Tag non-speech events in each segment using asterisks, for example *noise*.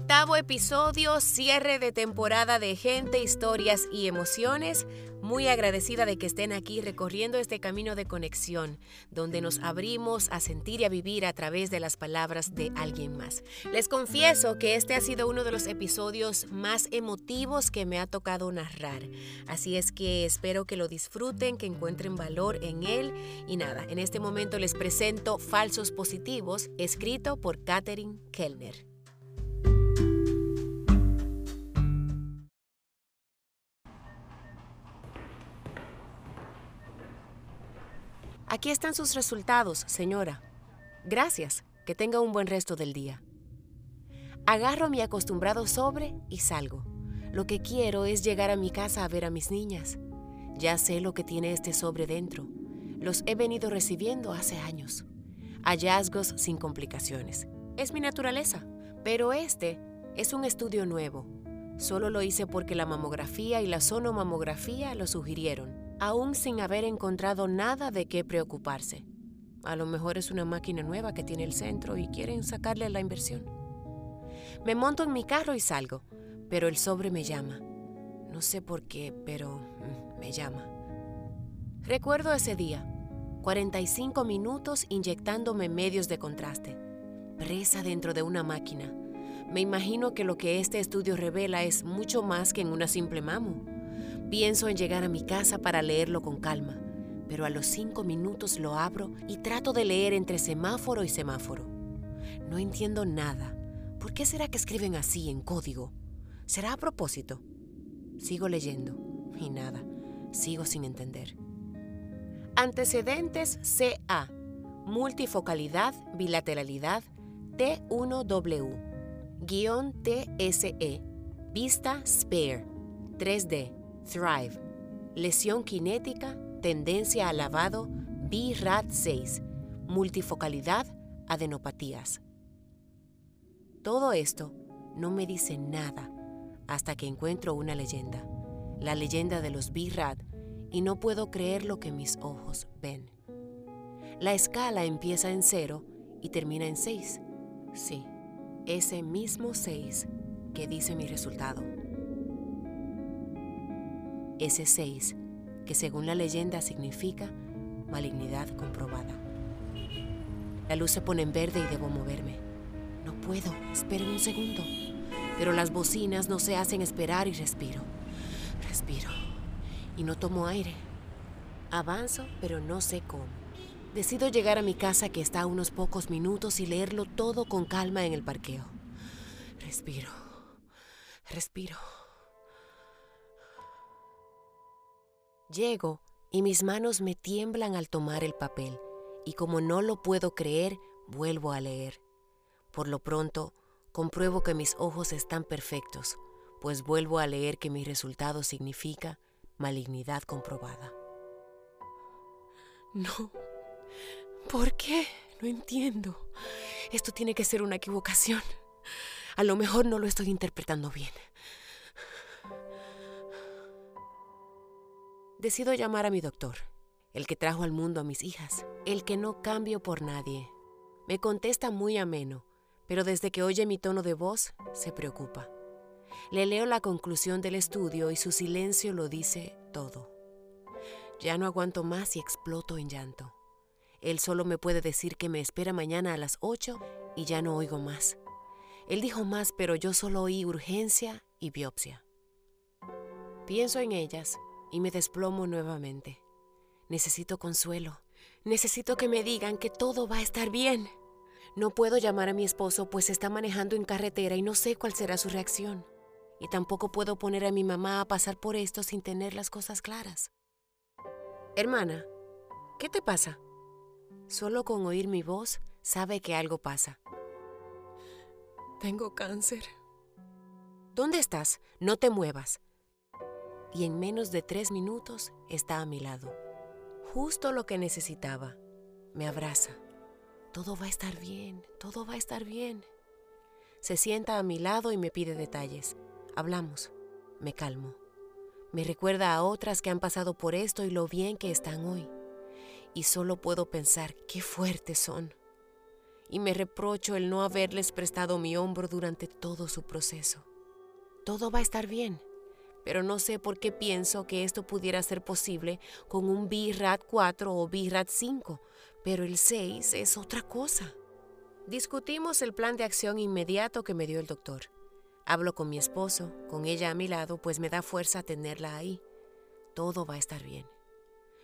Octavo episodio, cierre de temporada de gente, historias y emociones. Muy agradecida de que estén aquí recorriendo este camino de conexión, donde nos abrimos a sentir y a vivir a través de las palabras de alguien más. Les confieso que este ha sido uno de los episodios más emotivos que me ha tocado narrar. Así es que espero que lo disfruten, que encuentren valor en él. Y nada, en este momento les presento Falsos Positivos, escrito por Katherine Kellner. Aquí están sus resultados, señora. Gracias. Que tenga un buen resto del día. Agarro mi acostumbrado sobre y salgo. Lo que quiero es llegar a mi casa a ver a mis niñas. Ya sé lo que tiene este sobre dentro. Los he venido recibiendo hace años. Hallazgos sin complicaciones. Es mi naturaleza. Pero este es un estudio nuevo. Solo lo hice porque la mamografía y la sonomamografía lo sugirieron aún sin haber encontrado nada de qué preocuparse. A lo mejor es una máquina nueva que tiene el centro y quieren sacarle la inversión. Me monto en mi carro y salgo, pero el sobre me llama. No sé por qué, pero mm, me llama. Recuerdo ese día, 45 minutos inyectándome medios de contraste, presa dentro de una máquina. Me imagino que lo que este estudio revela es mucho más que en una simple mamo. Pienso en llegar a mi casa para leerlo con calma, pero a los cinco minutos lo abro y trato de leer entre semáforo y semáforo. No entiendo nada. ¿Por qué será que escriben así en código? ¿Será a propósito? Sigo leyendo y nada, sigo sin entender. Antecedentes CA, multifocalidad, bilateralidad, T1W, guion TSE, vista spare, 3D, Thrive, lesión cinética, tendencia al lavado, BRAT6, multifocalidad, adenopatías. Todo esto no me dice nada hasta que encuentro una leyenda, la leyenda de los BRAT, y no puedo creer lo que mis ojos ven. La escala empieza en cero y termina en 6. Sí, ese mismo 6 que dice mi resultado ese 6, que según la leyenda significa malignidad comprobada. La luz se pone en verde y debo moverme. No puedo, esperen un segundo. Pero las bocinas no se hacen esperar y respiro. Respiro. Y no tomo aire. Avanzo, pero no sé cómo. Decido llegar a mi casa que está a unos pocos minutos y leerlo todo con calma en el parqueo. Respiro. Respiro. Llego y mis manos me tiemblan al tomar el papel, y como no lo puedo creer, vuelvo a leer. Por lo pronto, compruebo que mis ojos están perfectos, pues vuelvo a leer que mi resultado significa malignidad comprobada. No. ¿Por qué? No entiendo. Esto tiene que ser una equivocación. A lo mejor no lo estoy interpretando bien. Decido llamar a mi doctor, el que trajo al mundo a mis hijas, el que no cambio por nadie. Me contesta muy ameno, pero desde que oye mi tono de voz, se preocupa. Le leo la conclusión del estudio y su silencio lo dice todo. Ya no aguanto más y exploto en llanto. Él solo me puede decir que me espera mañana a las 8 y ya no oigo más. Él dijo más, pero yo solo oí urgencia y biopsia. Pienso en ellas y me desplomo nuevamente. Necesito consuelo. Necesito que me digan que todo va a estar bien. No puedo llamar a mi esposo pues está manejando en carretera y no sé cuál será su reacción. Y tampoco puedo poner a mi mamá a pasar por esto sin tener las cosas claras. Hermana, ¿qué te pasa? Solo con oír mi voz sabe que algo pasa. Tengo cáncer. ¿Dónde estás? No te muevas. Y en menos de tres minutos está a mi lado. Justo lo que necesitaba. Me abraza. Todo va a estar bien, todo va a estar bien. Se sienta a mi lado y me pide detalles. Hablamos. Me calmo. Me recuerda a otras que han pasado por esto y lo bien que están hoy. Y solo puedo pensar qué fuertes son. Y me reprocho el no haberles prestado mi hombro durante todo su proceso. Todo va a estar bien, pero no sé por qué pienso que esto pudiera ser posible con un BRAT 4 o BRAT 5, pero el 6 es otra cosa. Discutimos el plan de acción inmediato que me dio el doctor. Hablo con mi esposo, con ella a mi lado, pues me da fuerza tenerla ahí. Todo va a estar bien.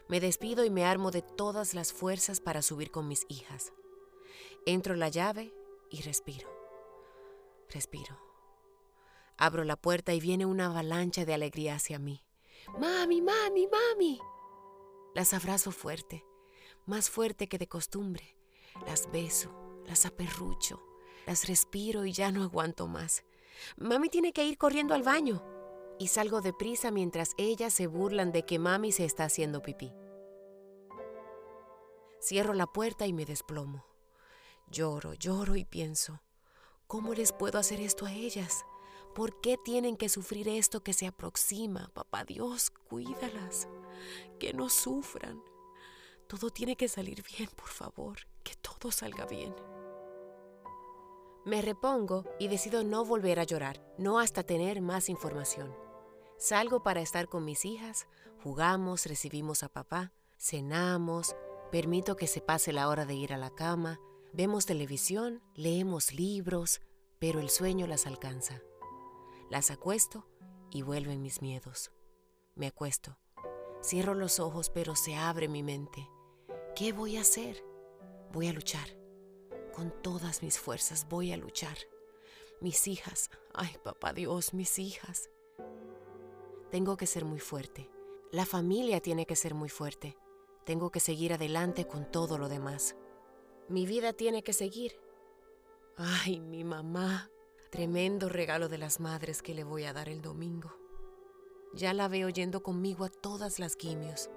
Me despido y me armo de todas las fuerzas para subir con mis hijas. Entro la llave y respiro. Respiro. Abro la puerta y viene una avalancha de alegría hacia mí. Mami, mami, mami. Las abrazo fuerte, más fuerte que de costumbre. Las beso, las aperrucho, las respiro y ya no aguanto más. Mami tiene que ir corriendo al baño. Y salgo deprisa mientras ellas se burlan de que mami se está haciendo pipí. Cierro la puerta y me desplomo. Lloro, lloro y pienso, ¿cómo les puedo hacer esto a ellas? ¿Por qué tienen que sufrir esto que se aproxima? Papá Dios, cuídalas, que no sufran. Todo tiene que salir bien, por favor, que todo salga bien. Me repongo y decido no volver a llorar, no hasta tener más información. Salgo para estar con mis hijas, jugamos, recibimos a papá, cenamos, permito que se pase la hora de ir a la cama, vemos televisión, leemos libros, pero el sueño las alcanza. Las acuesto y vuelven mis miedos. Me acuesto. Cierro los ojos, pero se abre mi mente. ¿Qué voy a hacer? Voy a luchar. Con todas mis fuerzas voy a luchar. Mis hijas, ay papá Dios, mis hijas. Tengo que ser muy fuerte. La familia tiene que ser muy fuerte. Tengo que seguir adelante con todo lo demás. Mi vida tiene que seguir. Ay, mi mamá. Tremendo regalo de las madres que le voy a dar el domingo. Ya la veo yendo conmigo a todas las quimios.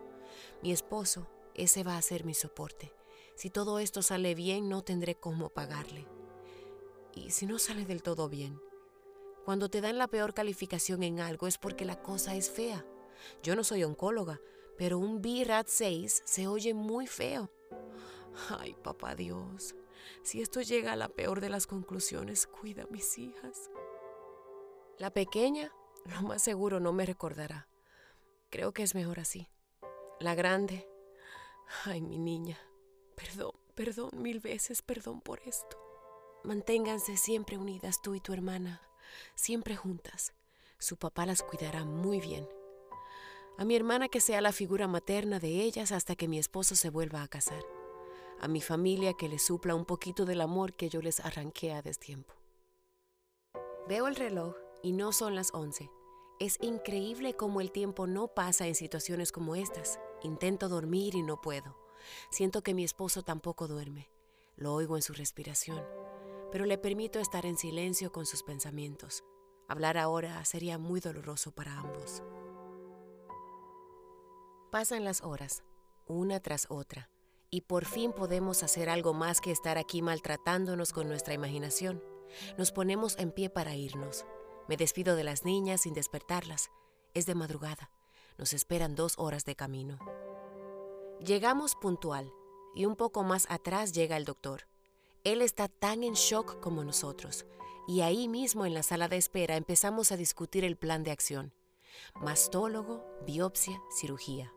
Mi esposo, ese va a ser mi soporte. Si todo esto sale bien, no tendré cómo pagarle. Y si no sale del todo bien, cuando te dan la peor calificación en algo es porque la cosa es fea. Yo no soy oncóloga, pero un BRAT 6 se oye muy feo. Ay, papá Dios, si esto llega a la peor de las conclusiones, cuida a mis hijas. La pequeña, lo más seguro, no me recordará. Creo que es mejor así. La grande, ay, mi niña, Perdón, perdón, mil veces perdón por esto. Manténganse siempre unidas tú y tu hermana, siempre juntas. Su papá las cuidará muy bien. A mi hermana que sea la figura materna de ellas hasta que mi esposo se vuelva a casar. A mi familia que les supla un poquito del amor que yo les arranqué a destiempo. Veo el reloj y no son las once. Es increíble cómo el tiempo no pasa en situaciones como estas. Intento dormir y no puedo. Siento que mi esposo tampoco duerme. Lo oigo en su respiración, pero le permito estar en silencio con sus pensamientos. Hablar ahora sería muy doloroso para ambos. Pasan las horas, una tras otra, y por fin podemos hacer algo más que estar aquí maltratándonos con nuestra imaginación. Nos ponemos en pie para irnos. Me despido de las niñas sin despertarlas. Es de madrugada. Nos esperan dos horas de camino. Llegamos puntual y un poco más atrás llega el doctor. Él está tan en shock como nosotros y ahí mismo en la sala de espera empezamos a discutir el plan de acción. Mastólogo, biopsia, cirugía.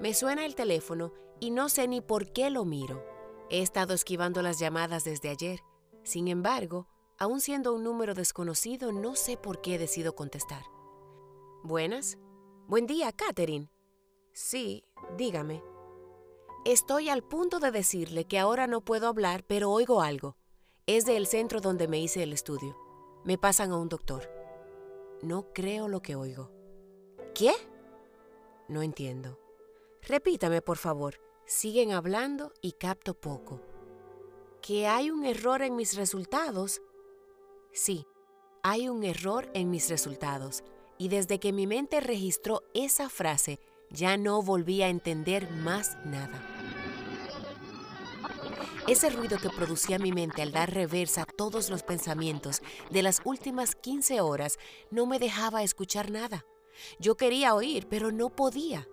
Me suena el teléfono y no sé ni por qué lo miro. He estado esquivando las llamadas desde ayer. Sin embargo, aun siendo un número desconocido, no sé por qué decido contestar. Buenas. Buen día, Catherine. Sí, dígame. Estoy al punto de decirle que ahora no puedo hablar, pero oigo algo. Es del centro donde me hice el estudio. Me pasan a un doctor. No creo lo que oigo. ¿Qué? No entiendo. Repítame, por favor. Siguen hablando y capto poco. ¿Que hay un error en mis resultados? Sí. hay un error en mis resultados y desde que mi mente registró esa frase ya no volví a entender más nada. Ese ruido que producía mi mente al dar reversa a todos los pensamientos de las últimas 15 horas no me dejaba escuchar nada. Yo quería oír, pero no podía.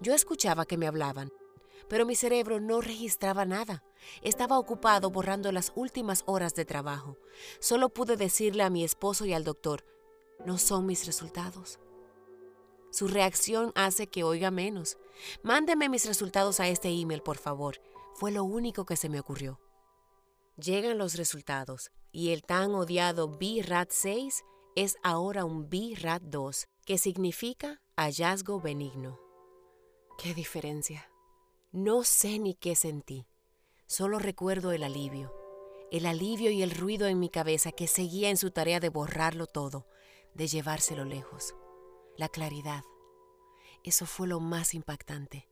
Yo escuchaba que me hablaban, pero mi cerebro no registraba nada. Estaba ocupado borrando las últimas horas de trabajo. Solo pude decirle a mi esposo y al doctor, no son mis resultados. Su reacción hace que oiga menos. Mándeme mis resultados a este email, por favor. Fue lo único que se me ocurrió. Llegan los resultados y el tan odiado BRAT 6 es ahora un BRAT 2, que significa hallazgo benigno. ¡Qué diferencia! No sé ni qué sentí, solo recuerdo el alivio, el alivio y el ruido en mi cabeza que seguía en su tarea de borrarlo todo, de llevárselo lejos. La claridad. Eso fue lo más impactante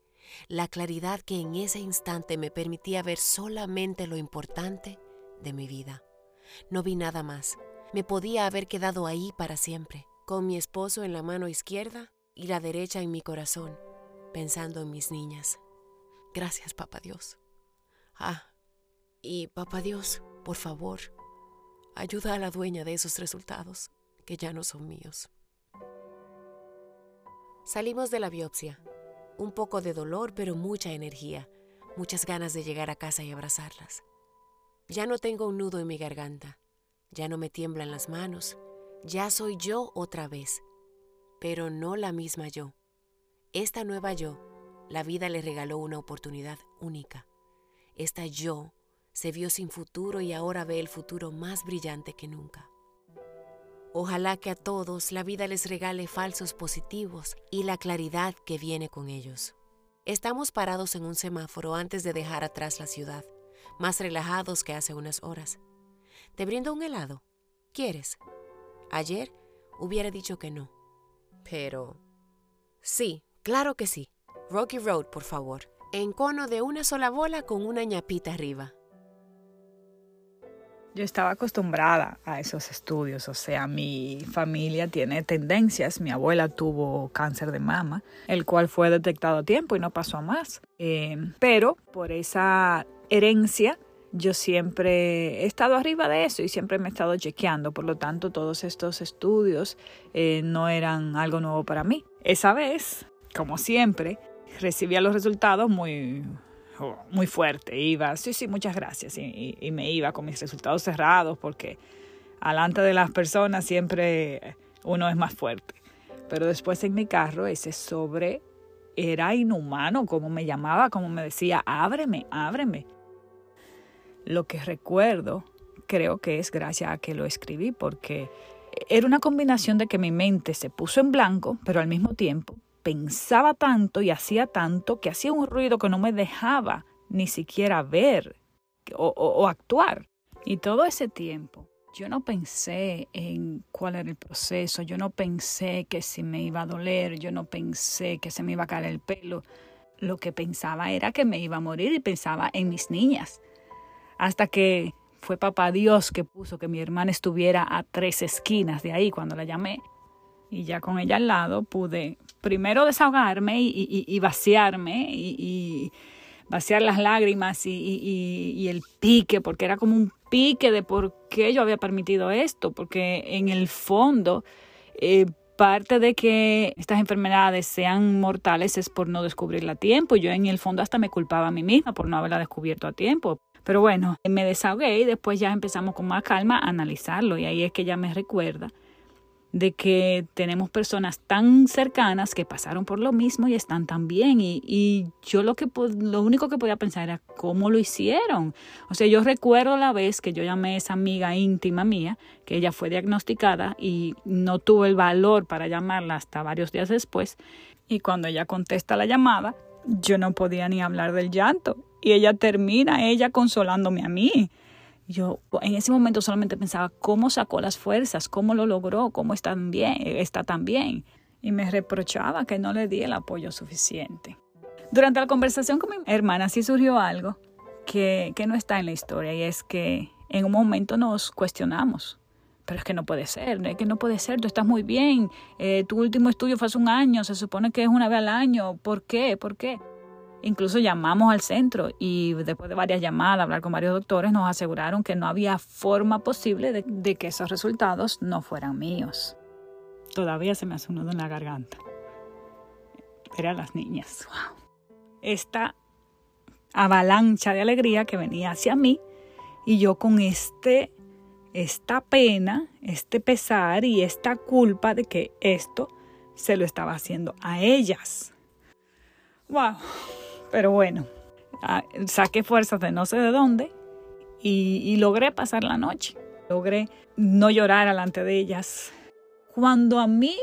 la claridad que en ese instante me permitía ver solamente lo importante de mi vida. No vi nada más. Me podía haber quedado ahí para siempre, con mi esposo en la mano izquierda y la derecha en mi corazón, pensando en mis niñas. Gracias, Papá Dios. Ah, y Papá Dios, por favor, ayuda a la dueña de esos resultados, que ya no son míos. Salimos de la biopsia un poco de dolor, pero mucha energía, muchas ganas de llegar a casa y abrazarlas. Ya no tengo un nudo en mi garganta, ya no me tiemblan las manos, ya soy yo otra vez, pero no la misma yo. Esta nueva yo, la vida le regaló una oportunidad única. Esta yo se vio sin futuro y ahora ve el futuro más brillante que nunca. Ojalá que a todos la vida les regale falsos positivos y la claridad que viene con ellos. Estamos parados en un semáforo antes de dejar atrás la ciudad, más relajados que hace unas horas. ¿Te brindo un helado? ¿Quieres? Ayer hubiera dicho que no. Pero... Sí, claro que sí. Rocky Road, por favor. En cono de una sola bola con una ñapita arriba. Yo estaba acostumbrada a esos estudios, o sea, mi familia tiene tendencias, mi abuela tuvo cáncer de mama, el cual fue detectado a tiempo y no pasó a más. Eh, pero por esa herencia, yo siempre he estado arriba de eso y siempre me he estado chequeando, por lo tanto todos estos estudios eh, no eran algo nuevo para mí. Esa vez, como siempre, recibía los resultados muy muy fuerte. Iba, sí, sí, muchas gracias. Y, me iba con mis resultados cerrados porque alante de las personas siempre uno es más fuerte. Pero después en mi carro ese sobre era inhumano, como me llamaba, como me decía, ábreme, ábreme. Lo que recuerdo creo que es gracias a que lo escribí porque era una combinación de que mi mente se puso en blanco, pero al mismo tiempo pensaba tanto y hacía tanto que hacía un ruido que no me dejaba ni siquiera ver o, actuar. Y todo ese tiempo yo no pensé en cuál era el proceso, yo no pensé que si me iba a doler, yo no pensé que se me iba a caer el pelo. Lo que pensaba era que me iba a morir y pensaba en mis niñas. Hasta que fue papá Dios que puso que mi hermana estuviera a tres esquinas de ahí cuando la llamé. Y ya con ella al lado pude primero desahogarme y, vaciarme y, vaciar las lágrimas y, el pique, porque era como un pique de por qué yo había permitido esto, porque en el fondo eh, parte de que estas enfermedades sean mortales es por no descubrirla a tiempo. Yo en el fondo hasta me culpaba a mí misma por no haberla descubierto a tiempo. Pero bueno, me desahogué y después ya empezamos con más calma a analizarlo y ahí es que ella me recuerda de que tenemos personas tan cercanas que pasaron por lo mismo y están tan bien. Y, yo lo, que, lo único que podía pensar era cómo lo hicieron. O sea, yo recuerdo la vez que yo llamé a esa amiga íntima mía, que ella fue diagnosticada y no tuve el valor para llamarla hasta varios días después. Y cuando ella contesta la llamada, yo no podía ni hablar del llanto. Y ella termina, ella consolándome a mí. Yo en ese momento solamente pensaba cómo sacó las fuerzas, cómo lo logró, cómo está bien, está tan bien. Y me reprochaba que no le di el apoyo suficiente. Durante la conversación con mi hermana sí surgió algo que, que no está en la historia y es que en un momento nos cuestionamos. pero es que no puede ser, es que no puede ser, tú estás muy bien, eh, tu último estudio fue hace un año, se supone que es una vez al año, ¿por qué? ¿Por qué? Incluso llamamos al centro y después de varias llamadas, hablar con varios doctores, nos aseguraron que no había forma posible de, de que esos resultados no fueran míos. Todavía se me hace un nudo en la garganta. Ver a las niñas. Wow. Esta avalancha de alegría que venía hacia mí y yo con este esta pena, este pesar y esta culpa de que esto se lo estaba haciendo a ellas. Wow. Pero bueno, ah, saqué fuerzas de no sé de dónde y, logré pasar la noche. Logré no llorar delante de ellas. Cuando a mí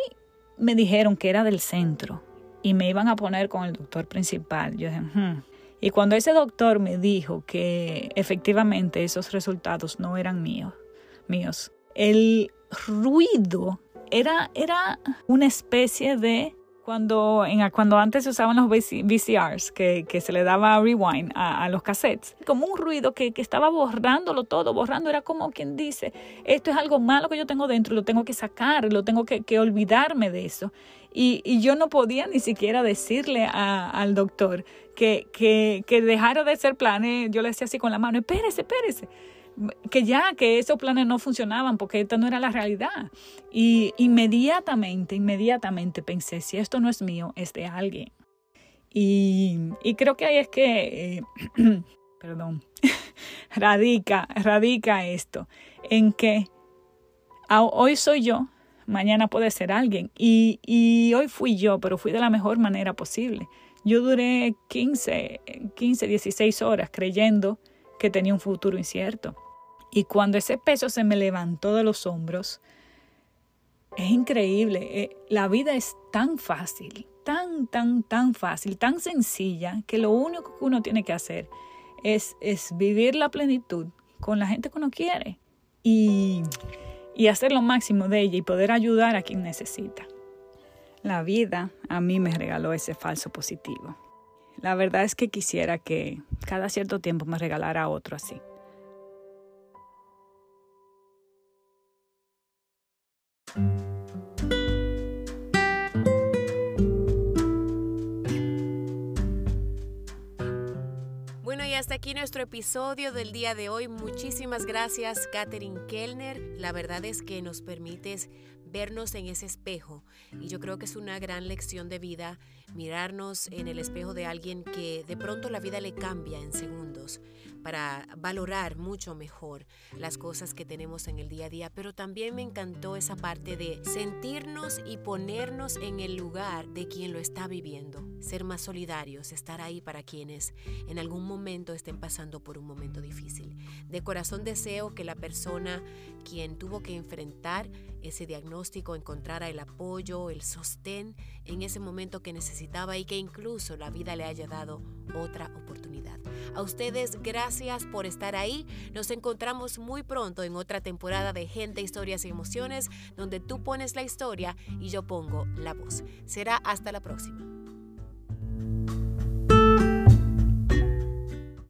me dijeron que era del centro y me iban a poner con el doctor principal, yo dije, hmm". y cuando ese doctor me dijo que efectivamente esos resultados no eran míos, míos. El ruido era, era una especie de cuando, en, cuando antes se usaban los VCRs, que, que se le daba rewind a, a, los cassettes, como un ruido que, que, estaba borrándolo todo, borrando, era como quien dice, esto es algo malo que yo tengo dentro, lo tengo que sacar, lo tengo que, que olvidarme de eso. Y, y, yo no podía ni siquiera decirle a, al doctor que, que, que dejara de ser planes, yo le decía así con la mano, espérese, espérese que ya, que esos planes no funcionaban porque esta no era la realidad. Y inmediatamente, inmediatamente pensé, si esto no es mío, es de alguien. Y, y creo que ahí es que, eh, *clears throat* perdón, *laughs* radica, radica esto, en que hoy soy yo, mañana puede ser alguien. Y, y hoy fui yo, pero fui de la mejor manera posible. Yo duré 15, 15, 16 horas creyendo que tenía un futuro incierto. Y cuando ese peso se me levantó de los hombros, es increíble. Eh, la vida es tan fácil, tan, tan, tan fácil, tan sencilla, que lo único que uno tiene que hacer es, es vivir la plenitud con la gente que uno quiere y, y hacer lo máximo de ella y poder ayudar a quien necesita. La vida a mí me regaló ese falso positivo. La verdad es que quisiera que cada cierto tiempo me regalara otro así. Bueno, y hasta aquí nuestro episodio del día de hoy. Muchísimas gracias, Katherine Kellner. La verdad es que nos permites vernos en ese espejo. Y yo creo que es una gran lección de vida mirarnos en el espejo de alguien que de pronto la vida le cambia en segundos para valorar mucho mejor las cosas que tenemos en el día a día. Pero también me encantó esa parte de sentirnos y ponernos en el lugar de quien lo está viviendo. Ser más solidarios, estar ahí para quienes en algún momento estén pasando por un momento difícil. De corazón deseo que la persona quien tuvo que enfrentar ese diagnóstico encontrara el apoyo, el sostén en ese momento que necesitaba y que incluso la vida le haya dado otra oportunidad. A ustedes, gracias por estar ahí. Nos encontramos muy pronto en otra temporada de Gente, Historias y Emociones, donde tú pones la historia y yo pongo la voz. Será hasta la próxima.